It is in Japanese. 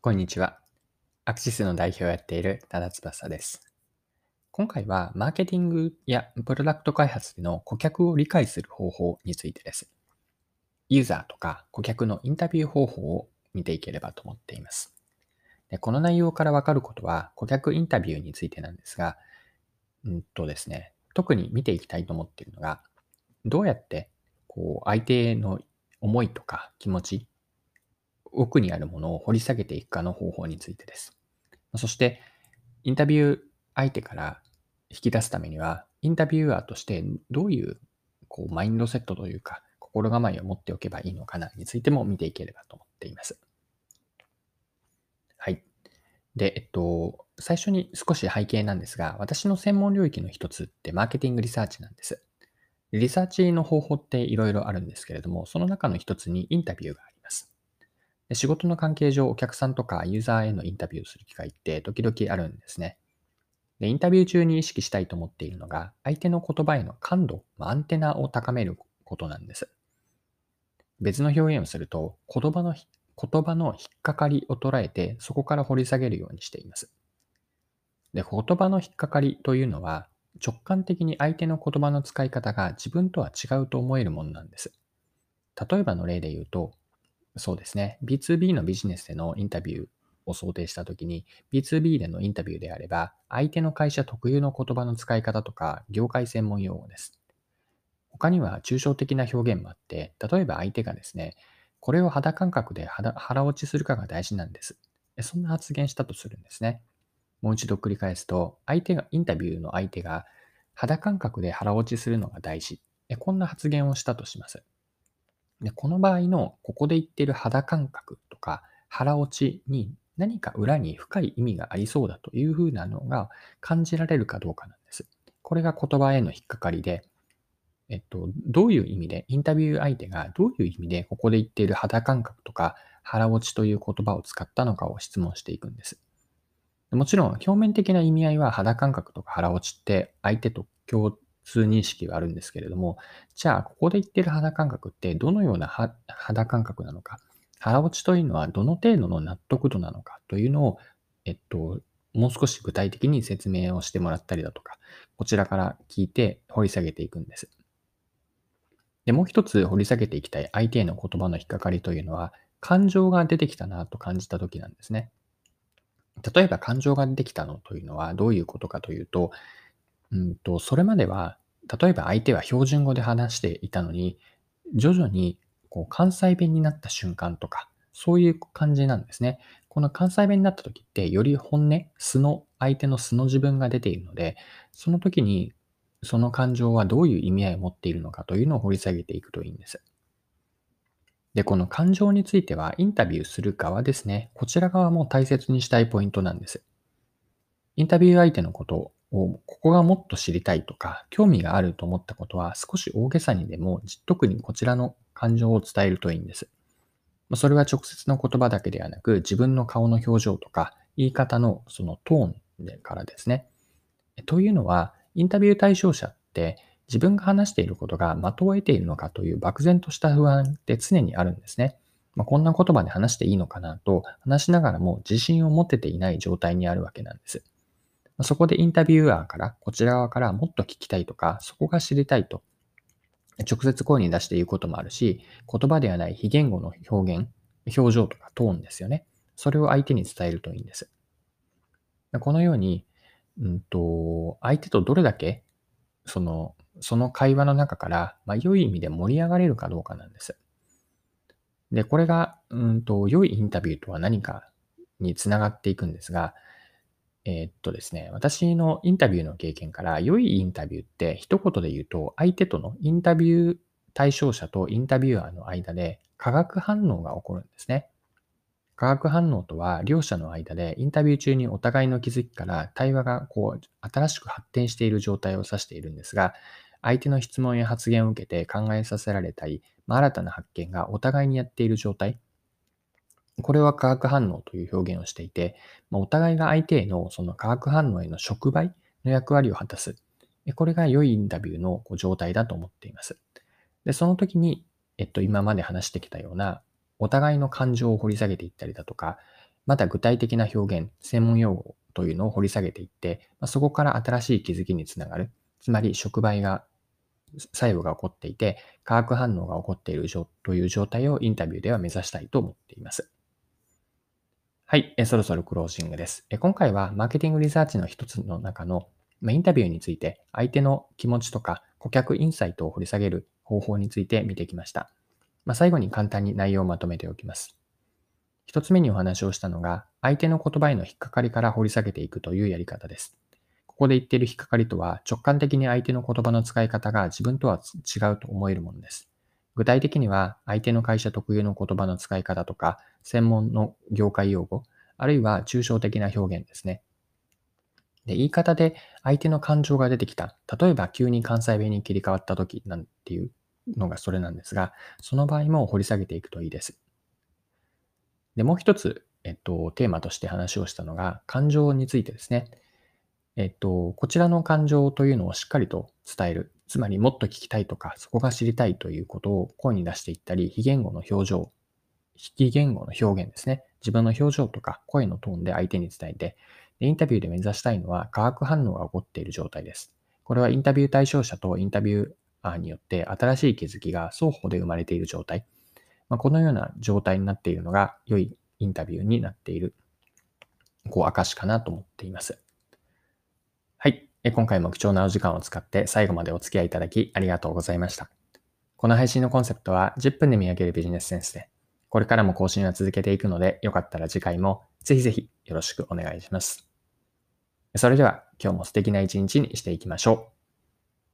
こんにちは。アクシスの代表をやっている多田翼です。今回はマーケティングやプロダクト開発での顧客を理解する方法についてです。ユーザーとか顧客のインタビュー方法を見ていければと思っています。でこの内容からわかることは顧客インタビューについてなんですが、うんとですね、特に見ていきたいと思っているのが、どうやってこう相手の思いとか気持ち奥にあるものを掘り下げていくかの方法についてです。そして、インタビュー相手から引き出すためには、インタビューアーとしてどういうこうマインドセットというか、心構えを持っておけばいいのかなについても見ていければと思っています。はい。で、えっと、最初に少し背景なんですが、私の専門領域の一つってマーケティングリサーチなんです。リサーチの方法っていろいろあるんですけれども、その中の一つにインタビューがありで仕事の関係上、お客さんとかユーザーへのインタビューをする機会って時々あるんですね。で、インタビュー中に意識したいと思っているのが、相手の言葉への感度、アンテナを高めることなんです。別の表現をすると、言葉の言葉の引っかかりを捉えて、そこから掘り下げるようにしています。で、言葉の引っかかりというのは、直感的に相手の言葉の使い方が自分とは違うと思えるものなんです。例えばの例で言うと、そうですね。B2B のビジネスでのインタビューを想定したときに、B2B でのインタビューであれば、相手の会社特有の言葉の使い方とか、業界専門用語です。他には抽象的な表現もあって、例えば相手がですね、これを肌感覚で腹落ちするかが大事なんです。そんな発言したとするんですね。もう一度繰り返すと、相手が、インタビューの相手が肌感覚で腹落ちするのが大事。こんな発言をしたとします。で、この場合の、ここで言ってる肌感覚とか腹落ちに何か裏に深い意味がありそうだというふうなのが感じられるかどうかなんです。これが言葉への引っかかりで、えっと、どういう意味で、インタビュー相手がどういう意味でここで言っている肌感覚とか腹落ちという言葉を使ったのかを質問していくんです。もちろん表面的な意味合いは肌感覚とか腹落ちって相手と共通認識があるんですけれども、じゃあ、ここで言ってる肌感覚ってどのような肌感覚なのか、腹落ちというのはどの程度の納得度なのかというのを、えっと、もう少し具体的に説明をしてもらったりだとか、こちらから聞いて掘り下げていくんです。で、もう一つ掘り下げていきたい相手への言葉の引っかかりというのは、感情が出てきたなと感じた時なんですね。例えば感情が出てきたのというのはどういうことかというと、うんと、それまでは、例えば相手は標準語で話していたのに、徐々にこう関西弁になった瞬間とか、そういう感じなんですね。この関西弁になった時って、より本音、素の、相手の素の自分が出ているので、その時にその感情はどういう意味合いを持っているのかというのを掘り下げていくといいんです。で、この感情については、インタビューする側ですね。こちら側も大切にしたいポイントなんです。インタビュー相手のことを、ここがもっと知りたいとか、興味があると思ったことは、少し大げさにでも、特にこちらの感情を伝えるといいんです。それは直接の言葉だけではなく、自分の顔の表情とか、言い方のそのトーンからですね。というのは、インタビュー対象者って自分が話していることが的を得ているのかという漠然とした不安って常にあるんですね。まあ、こんな言葉で話していいのかなと話しながらも自信を持てていない状態にあるわけなんです。そこでインタビュアーから、こちら側からもっと聞きたいとか、そこが知りたいと、直接声に出して言うこともあるし、言葉ではない非言語の表現、表情とかトーンですよね。それを相手に伝えるといいんです。このように、うんと、相手とどれだけ、その、その会話の中から、まあ、良い意味で盛り上がれるかどうかなんです。で、これが、うんと、良いインタビューとは何かにつながっていくんですが、えー、っとですね、私のインタビューの経験から、良いインタビューって一言で言うと、相手とのインタビュー対象者とインタビュアーの間で化学反応が起こるんですね。化学反応とは、両者の間でインタビュー中にお互いの気づきから対話がこう新しく発展している状態を指しているんですが、相手の質問や発言を受けて考えさせられたり、まあ、新たな発見がお互いにやっている状態、これは化学反応という表現をしていて、ま、お互いが相手へのその化学反応への触媒の役割を果たす。これが良いインタビューの状態だと思っています。で、その時に、えっと、今まで話してきたような、お互いの感情を掘り下げていったりだとか、また具体的な表現、専門用語というのを掘り下げていって、まそこから新しい気づきにつながる。つまり触媒が、作用が起こっていて、化学反応が起こっているという状態をインタビューでは目指したいと思っています。はい、えそろそろクロージングです。え今回はマーケティングリサーチの一つの中の、まインタビューについて相手の気持ちとか顧客インサイトを掘り下げる方法について見てきました。まあ、最後に簡単に内容をまとめておきます。一つ目にお話をしたのが、相手の言葉への引っかかりから掘り下げていくというやり方です。ここで言っている引っかかりとは、直感的に相手の言葉の使い方が自分とは違うと思えるものです。具体的には、相手の会社特有の言葉の使い方とか、専門の業界用語、あるいは抽象的な表現ですね。で、言い方で相手の感情が出てきた。例えば、急に関西弁に切り替わった時なんていうのがそれなんですが、その場合も掘り下げていくといいです。で、もう一つ、えっと、テーマとして話をしたのが、感情についてですね。えっと、こちらの感情というのをしっかりと伝える。つまり、もっと聞きたいとか、そこが知りたいということを声に出していったり、非言語の表情、非言語の表現ですね。自分の表情とか声のトーンで相手に伝えて、でインタビューで目指したいのは化学反応が起こっている状態です。これはインタビュー対象者とインタビューアーによって新しい気づきが双方で生まれている状態。まあ、このような状態になっているのが良いインタビューになっている、こう、証かなと思っています。え。今回も貴重なお時間を使って最後までお付き合いいただきありがとうございました。この配信のコンセプトは10分で見上げるビジネスセンスで、これからも更新は続けていくので、よかったら次回もぜひぜひよろしくお願いします。それでは今日も素敵な一日にしていきましょう。